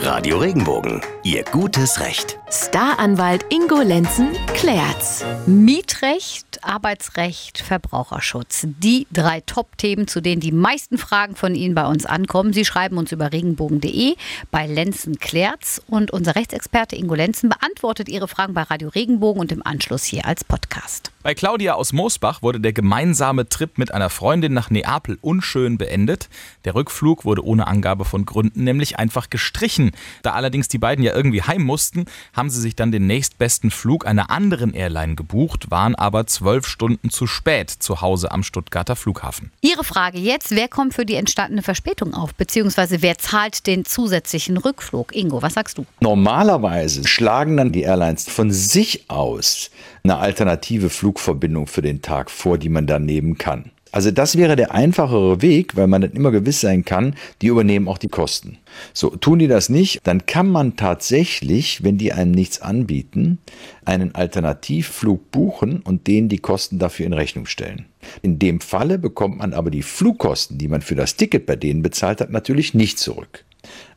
Radio Regenbogen, Ihr gutes Recht. Staranwalt Ingo Lenzen klärt's. Mietrecht, Arbeitsrecht, Verbraucherschutz. Die drei Top-Themen, zu denen die meisten Fragen von Ihnen bei uns ankommen. Sie schreiben uns über regenbogen.de bei Lenzen klärt's und unser Rechtsexperte Ingo Lenzen beantwortet Ihre Fragen bei Radio Regenbogen und im Anschluss hier als Podcast. Bei Claudia aus Moosbach wurde der gemeinsame Trip mit einer Freundin nach Neapel unschön beendet. Der Rückflug wurde ohne Angabe von Gründen nämlich einfach gestrichen. Da allerdings die beiden ja irgendwie heim mussten, haben sie sich dann den nächstbesten Flug einer anderen Airline gebucht, waren aber zwölf Stunden zu spät zu Hause am Stuttgarter Flughafen. Ihre Frage jetzt, wer kommt für die entstandene Verspätung auf, beziehungsweise wer zahlt den zusätzlichen Rückflug? Ingo, was sagst du? Normalerweise schlagen dann die Airlines von sich aus eine alternative Flugverbindung für den Tag vor, die man dann nehmen kann. Also das wäre der einfachere Weg, weil man dann immer gewiss sein kann, die übernehmen auch die Kosten. So, tun die das nicht, dann kann man tatsächlich, wenn die einem nichts anbieten, einen Alternativflug buchen und denen die Kosten dafür in Rechnung stellen. In dem Falle bekommt man aber die Flugkosten, die man für das Ticket bei denen bezahlt hat, natürlich nicht zurück.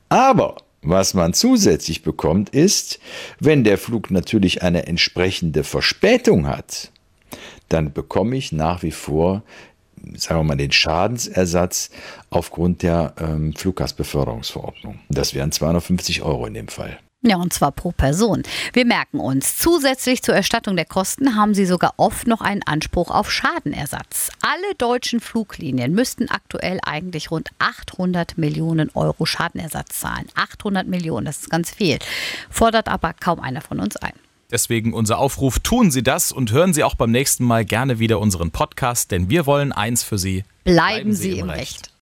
Aber was man zusätzlich bekommt, ist, wenn der Flug natürlich eine entsprechende Verspätung hat, dann bekomme ich nach wie vor, sagen wir mal, den Schadensersatz aufgrund der ähm, Fluggastbeförderungsverordnung. Das wären 250 Euro in dem Fall. Ja, und zwar pro Person. Wir merken uns, zusätzlich zur Erstattung der Kosten haben Sie sogar oft noch einen Anspruch auf Schadenersatz. Alle deutschen Fluglinien müssten aktuell eigentlich rund 800 Millionen Euro Schadenersatz zahlen. 800 Millionen, das ist ganz viel. Fordert aber kaum einer von uns ein. Deswegen unser Aufruf, tun Sie das und hören Sie auch beim nächsten Mal gerne wieder unseren Podcast, denn wir wollen eins für Sie. Bleiben, Bleiben Sie, im Recht. Recht.